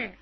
来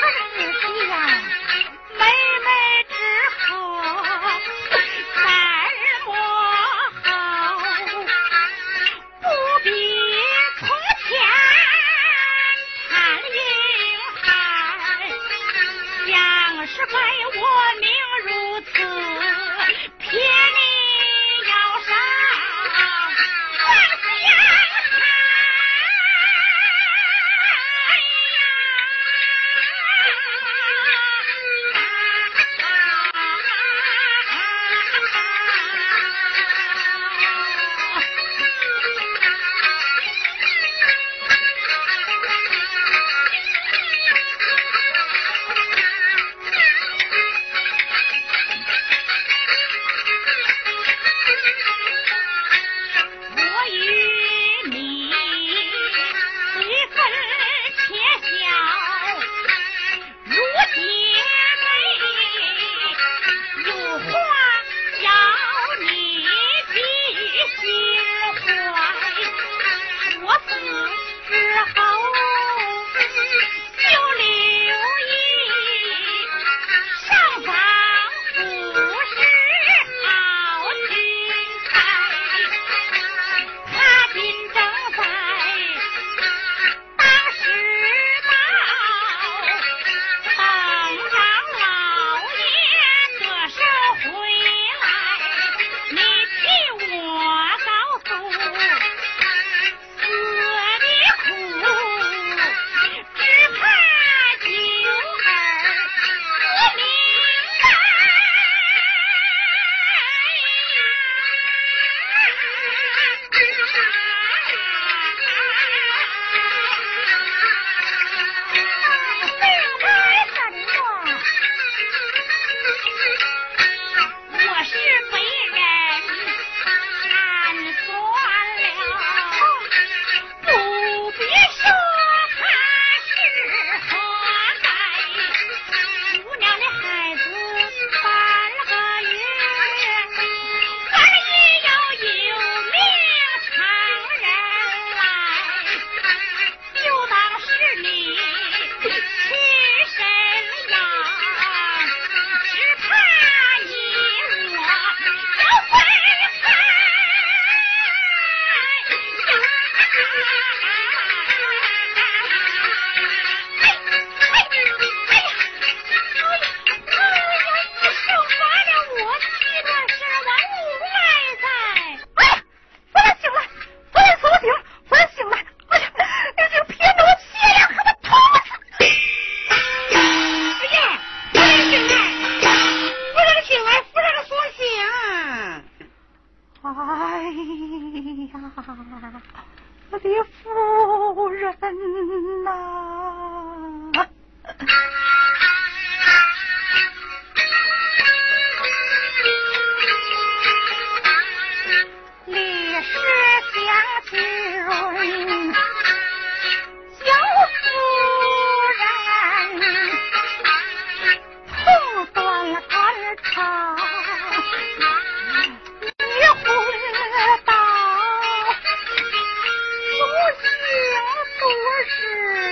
夫人可是的呀，妹妹是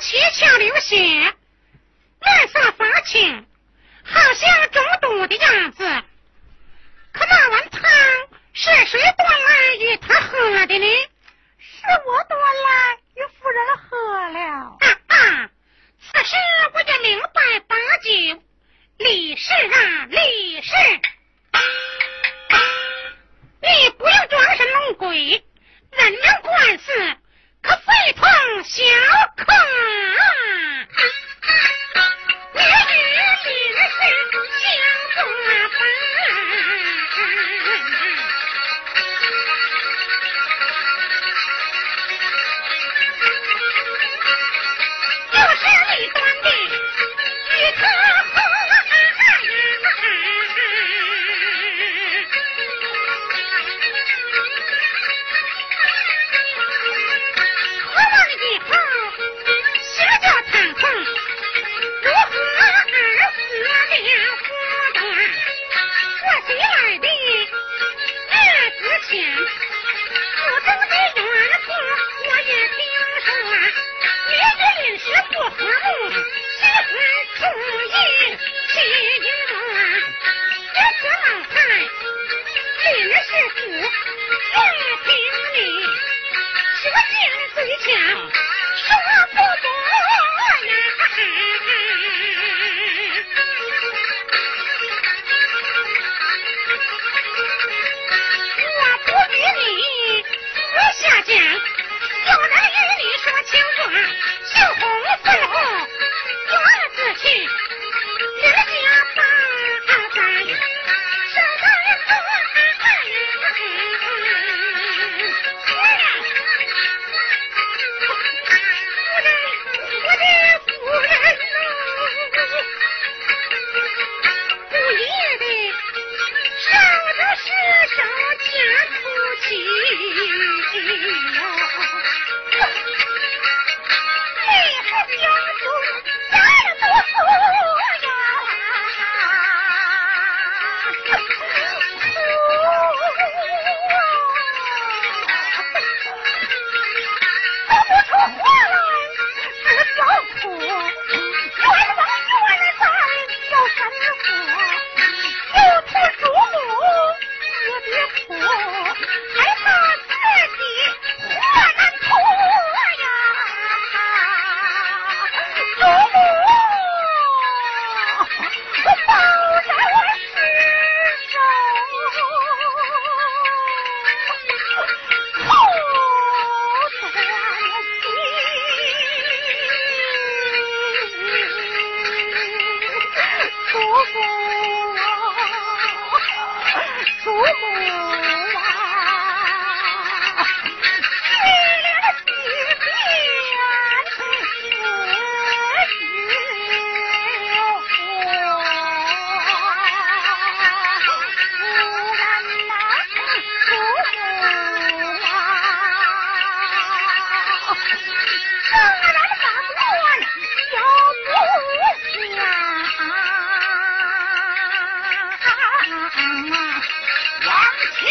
七窍流血，面色发青，好像中毒的样子。可那碗汤是谁端来与他喝的呢？是我端来与夫人喝了。此时我也明白八九，李氏啊，李氏，你不要装神弄鬼，人们管事。可非同小可你与女婿相过亲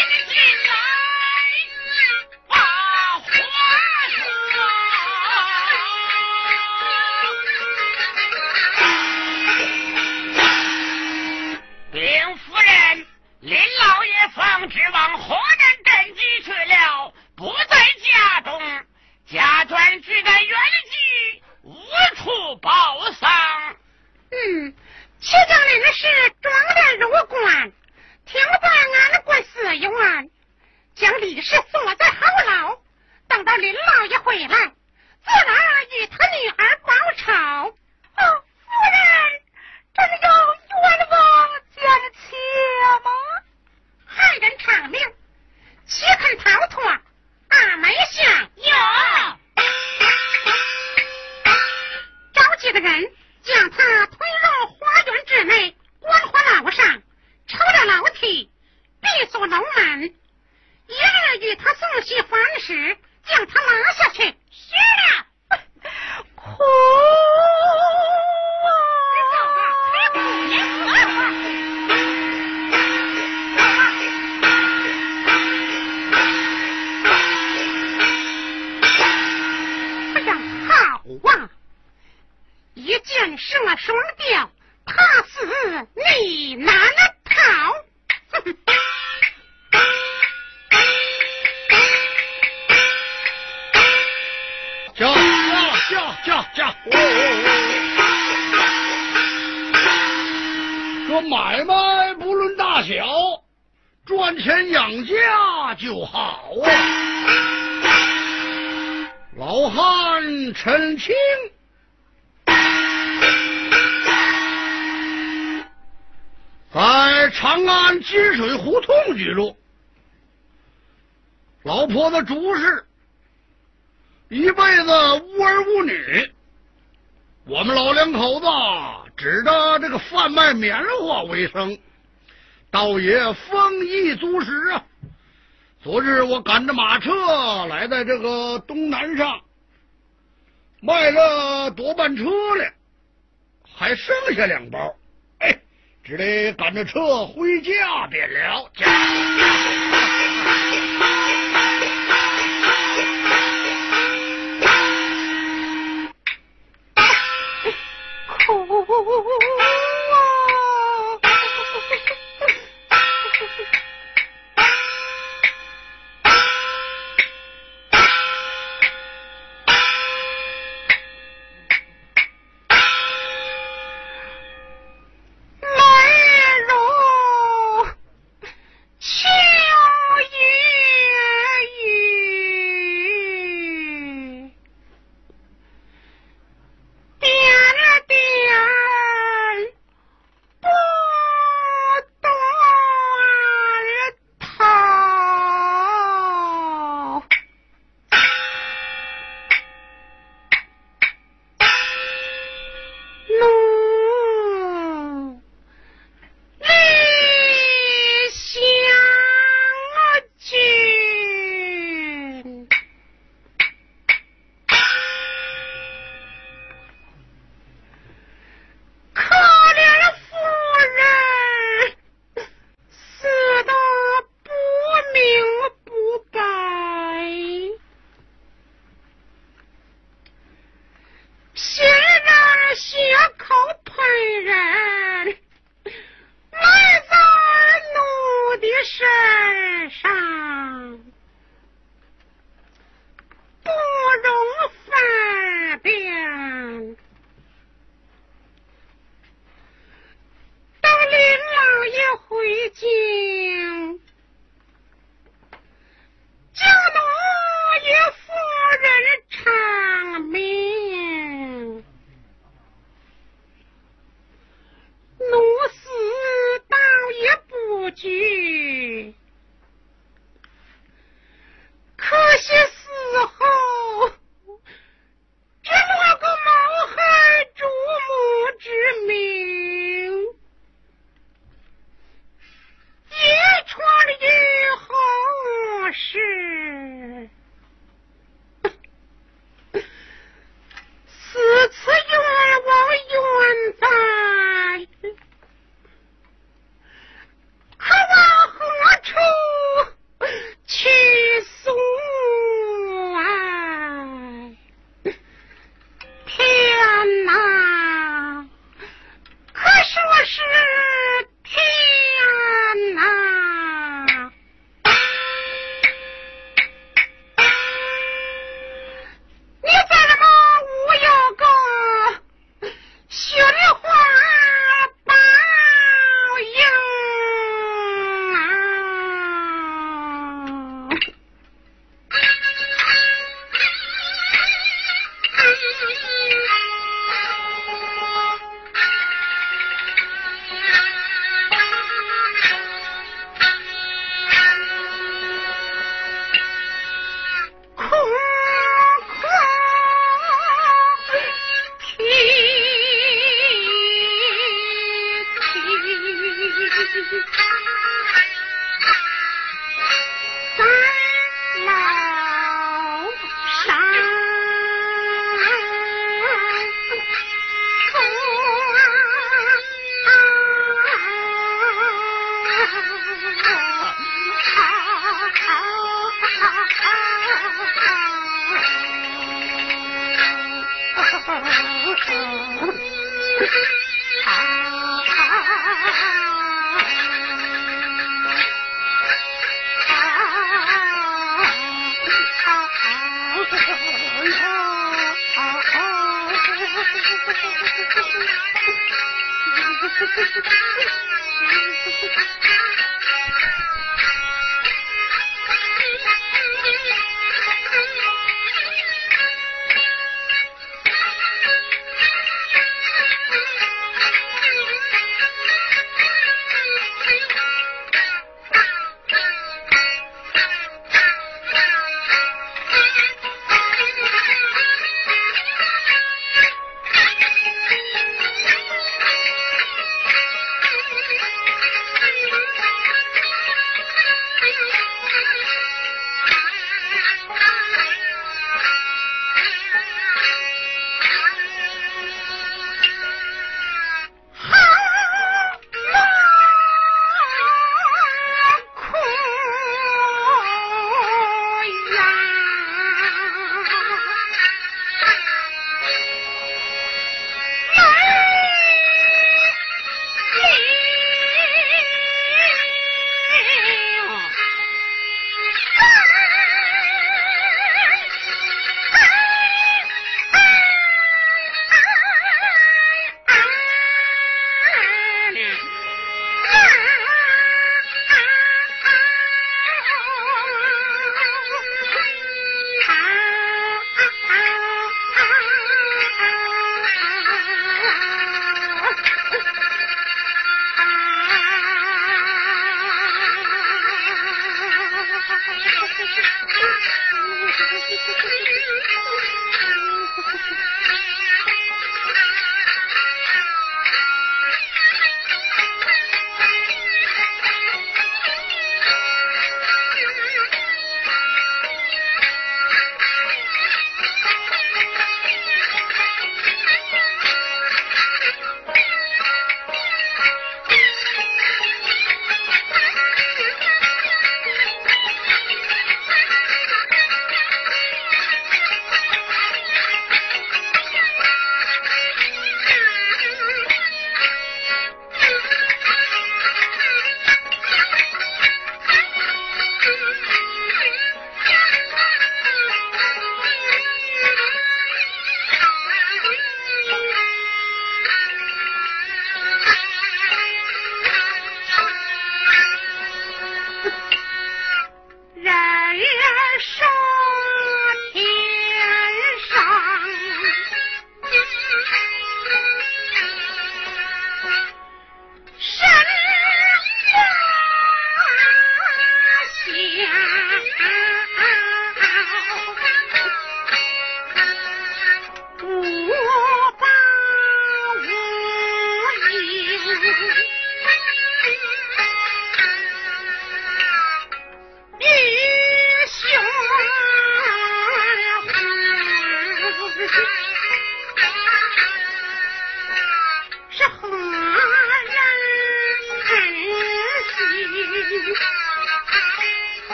你个新朱氏一辈子无儿无女，我们老两口子指着这个贩卖棉花为生，倒也丰衣足食啊。昨日我赶着马车来在这个东南上，卖了多半车了，还剩下两包，哎，只得赶着车回家便了。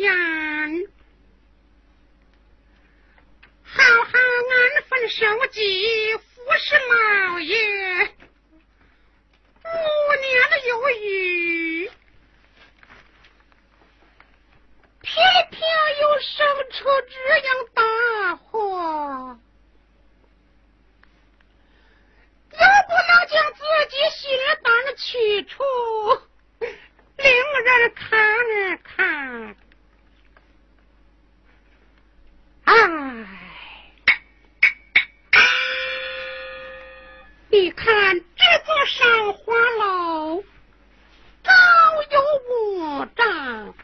言，好好安分守己，服侍老爷。五年的犹豫，偏偏又生出这样大祸，又不能将自己心胆的去处。令人看看。哎，你看这座赏花楼，高有五丈，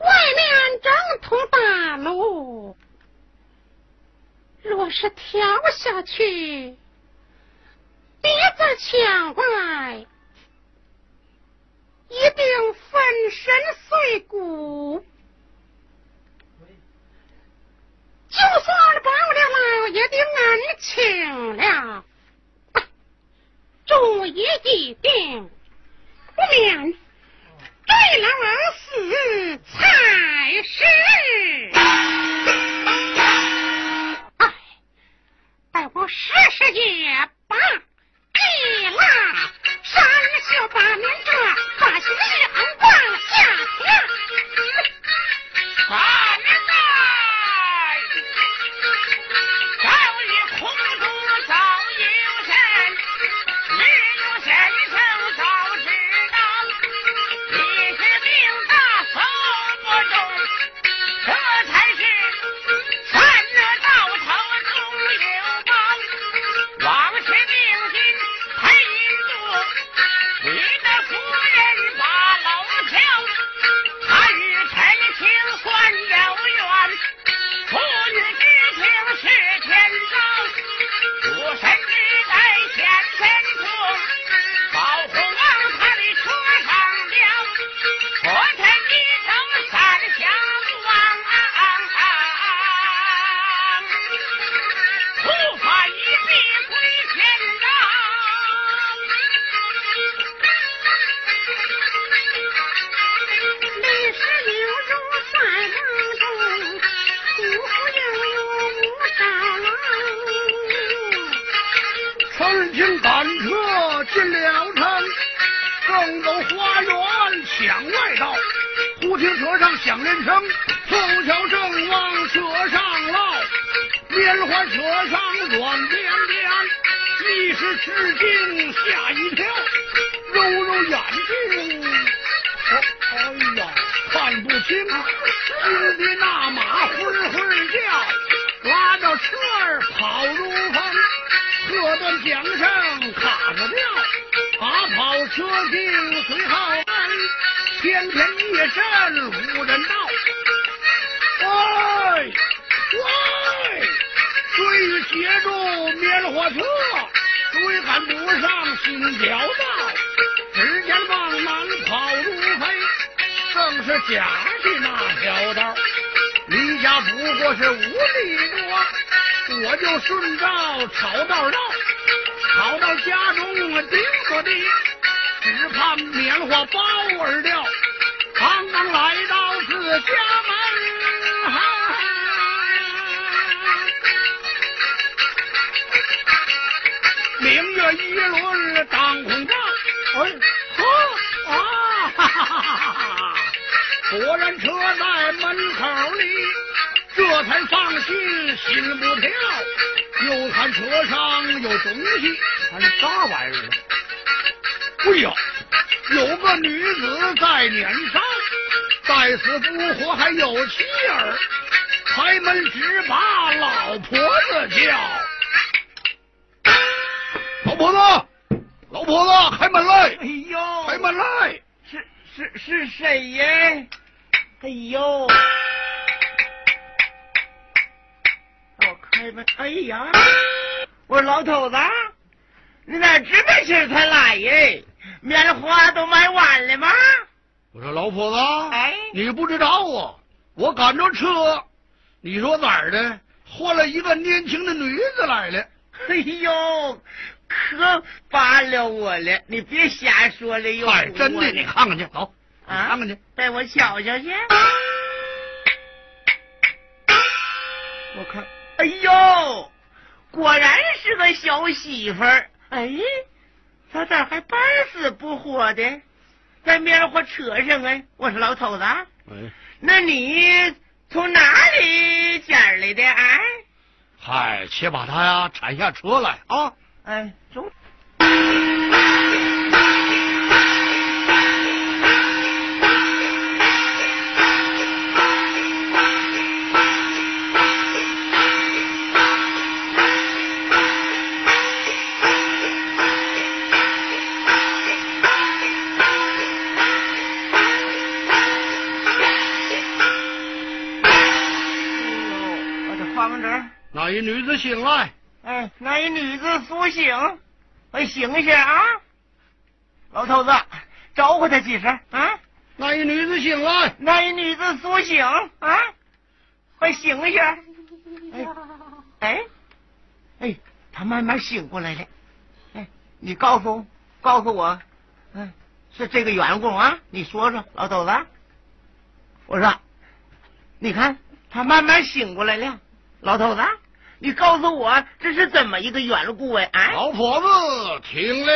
外面正通大路，若是跳下去，鼻子抢过来。一定粉身碎骨。就算帮了老爷的恩情了，主意已定，不免对楼死才是。哎，待我试试也罢。给啦，上就把您这把心眼往下。顶着地，只盼棉花包儿掉。刚刚来到自家门，明月一轮当空照。哎，呵啊，哈哈哈哈！果然车在门口里，这才放心，心不跳。又看车上有东西，还是啥玩意儿呢？哎呀，有个女子在撵上，在死不活还有妻儿，开门只把老婆子叫。老婆子，老婆子，开门来！哎呦，开门来！是是是谁呀？哎呦，开门！哎呀，我说老头子，你咋这么些才来耶？棉花都卖完了吗？我说老婆子，哎你不知道啊，我赶着车，你说哪儿的？换了一个年轻的女子来了。哎呦，可罢了我了！你别瞎说了，哟哎，真的，你看看去，走，你啊看看去。带我瞧瞧去。我看，哎呦，果然是个小媳妇儿。哎，他咋还半死不活的，在棉花车上啊？我说老头子，哎，那你从哪里捡来的？哎，嗨，且把他呀铲下车来啊！哎，中。一女子醒来，哎，那一女子苏醒，快醒醒啊！老头子，招呼她几声啊！那一女子醒来，那一女子苏醒啊！快醒醒！哎哎哎，她慢慢醒过来了。哎，你告诉告诉我，嗯，是这个缘故啊？你说说，老头子。我说，你看她慢慢醒过来了，老头子，你告诉我这是怎么一个缘故哎？哎，老婆子听了。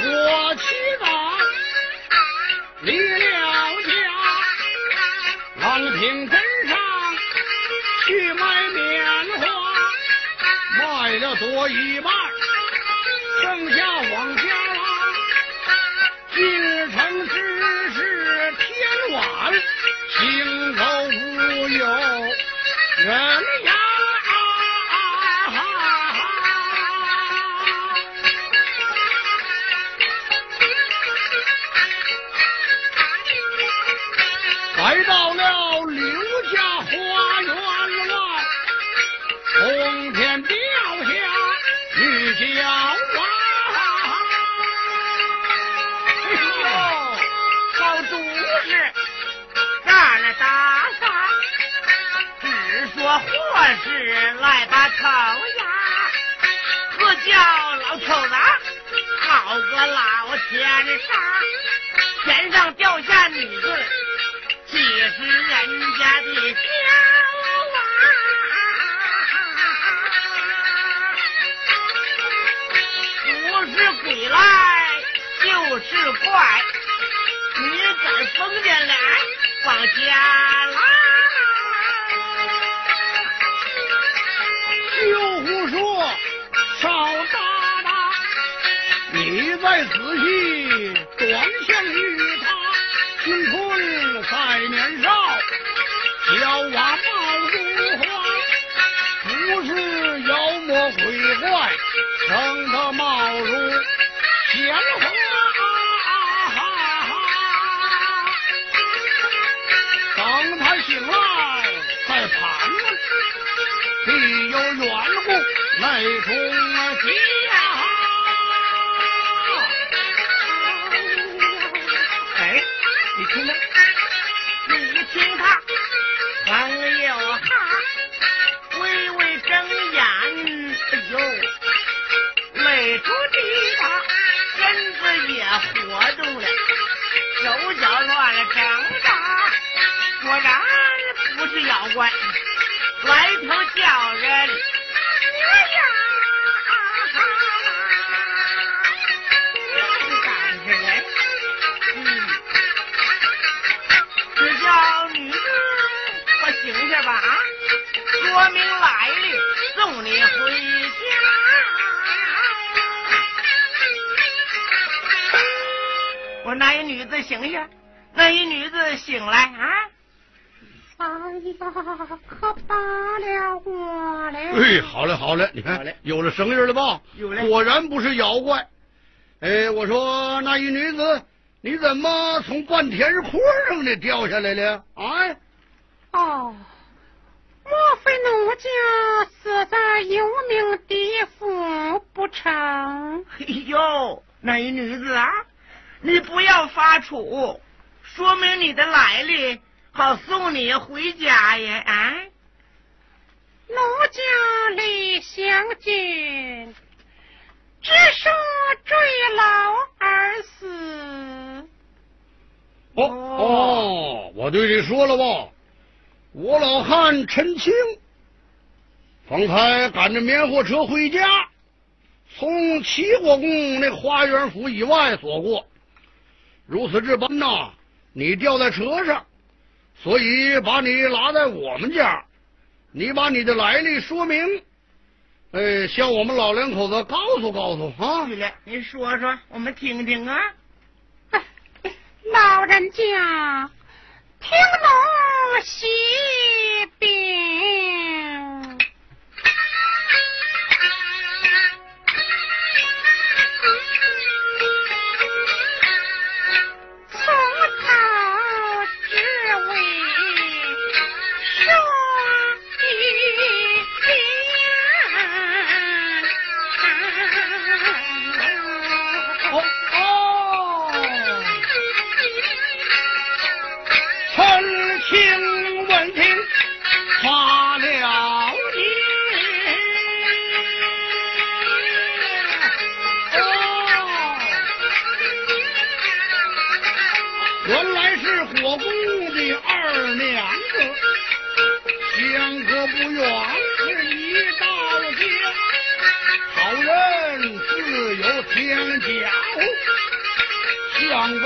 我起早离了家，往平镇上去卖棉花，卖了多一半，剩下往我是癞巴头呀，不叫老头子，好个老天杀，天上掉下女的，几是人家的娇娃。不是鬼来就是怪，你敢封建来，放家来。仔细是妖怪，来头叫人哎呀！这是咋回事嘞？嗯，只叫女子快醒下吧啊！说明来历，送你回家。我那一女子醒下，那一女子醒来啊！哎呀，可罢了我了！哎，好嘞，好嘞，你看有了声音了吧？有了果然不是妖怪。哎，我说那一女子，你怎么从半天坡上的掉下来了？哎，哦，莫非奴家死在幽冥地府不成？哎呦，那一女子啊，你不要发怵，说明你的来历，好送你回家呀！啊，奴家李香君，只说坠楼而死。哦哦，我对你说了吧，我老汉陈清，方才赶着棉货车回家，从齐国公那花园府以外所过。如此这般呐，你掉在车上，所以把你拉在我们家。你把你的来历说明，呃，向我们老两口子告诉告诉啊。对了，你说说，我们听听啊。哎老人家，听奴喜禀。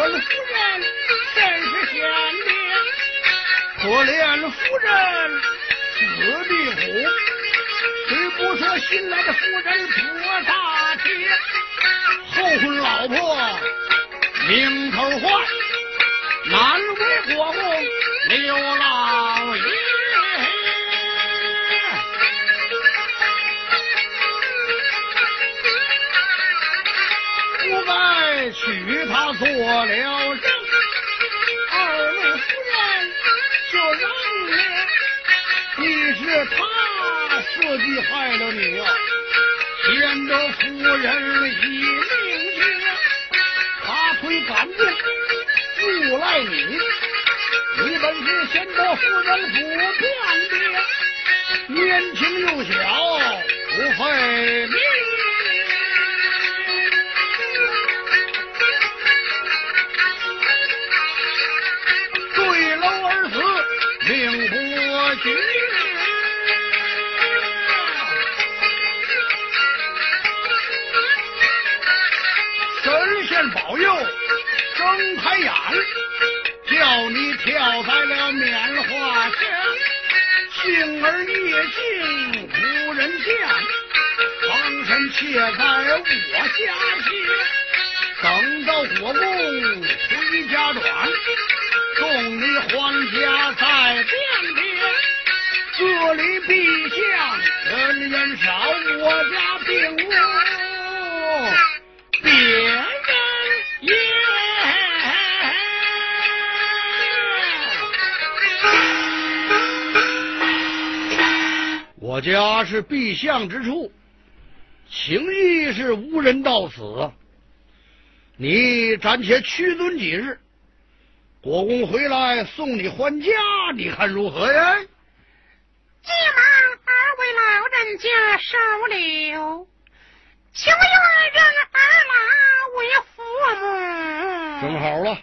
本夫人真是贤明，可怜夫人死的苦。谁不说新来的夫人多大气，后婚老婆名头坏，难为国公刘老做了人，二路夫人就让了，你是他设计害了你啊，显得夫人已命绝，他推赶进诬赖你，你本是显得夫人不便的，年轻又小，星儿夜静无人见，房身却在我家歇。等到国公回家转，众里还家在边边。这里陛下人烟少，我家并无我家是避相之处，情谊是无人到此。你暂且屈尊几日，国公回来送你还家，你看如何呀？急忙二位老人家收留，请愿人儿拉为父母。正好了，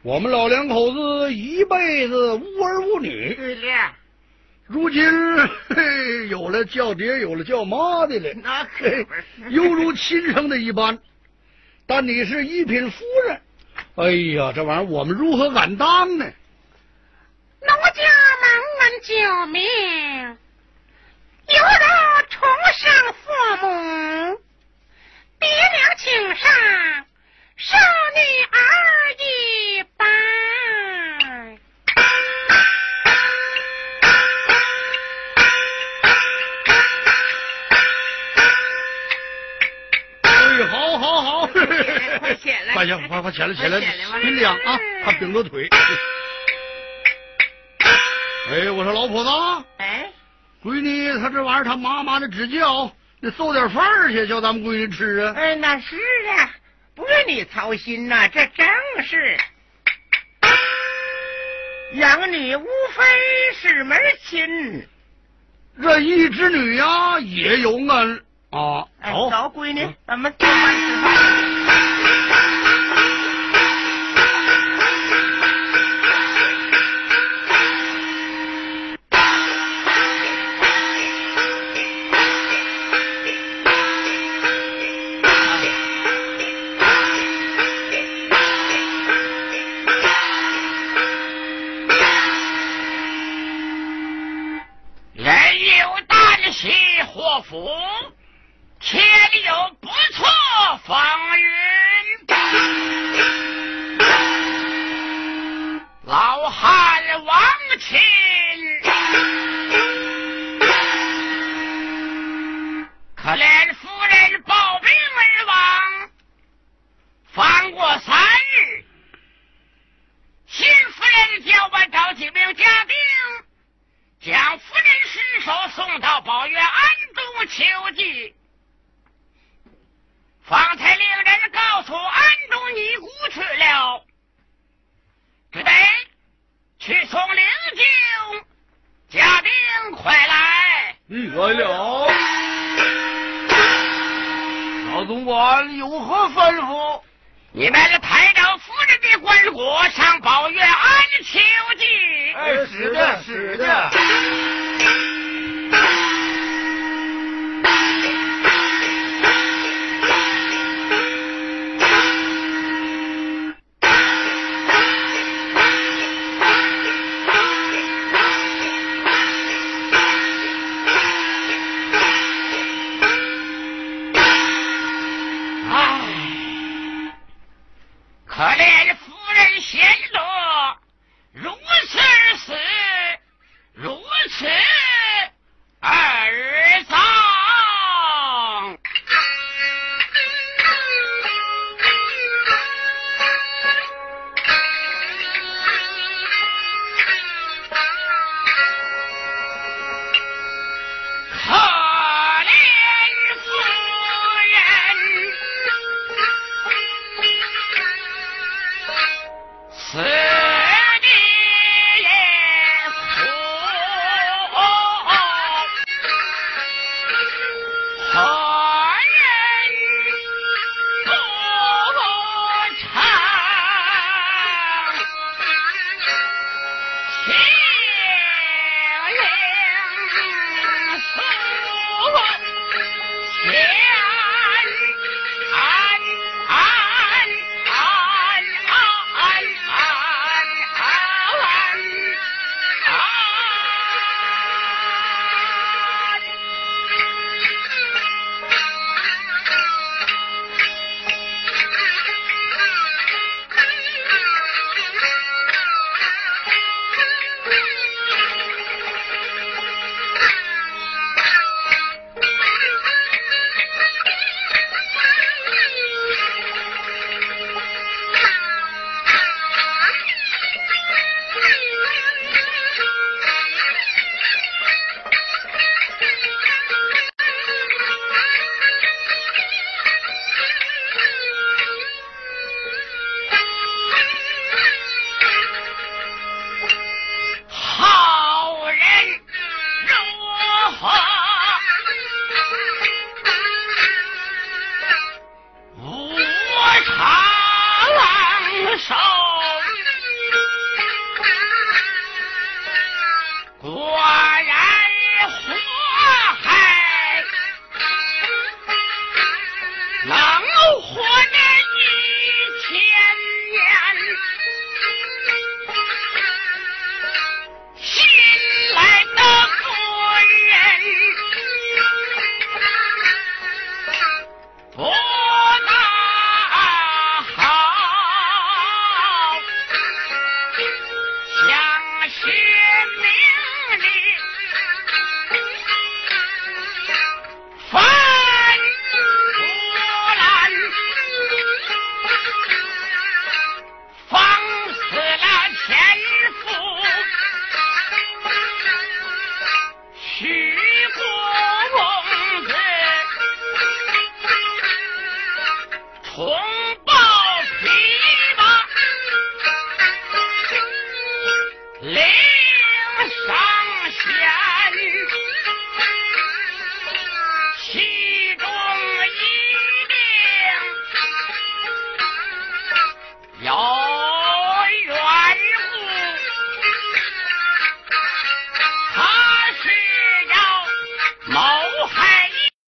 我们老两口子一辈子无儿无女。对了。如今嘿，有了叫爹，有了叫妈的了，那可 犹如亲生的一般。但你是一品夫人，哎呀，这玩意儿我们如何敢当呢？奴家蒙恩救命，犹如重生父母，爹娘请上，生女儿一般。快起来！快起，快快起来起来！别凉啊，他顶着腿。哎，我说老婆子，哎，闺女，她这玩意儿，她妈妈的指教，你送点饭去，叫咱们闺女吃啊。哎，那是啊，不用你操心呐，这正是。养女无非是门亲，这一之女呀，也有恩。啊，走，闺女，咱们吃饭。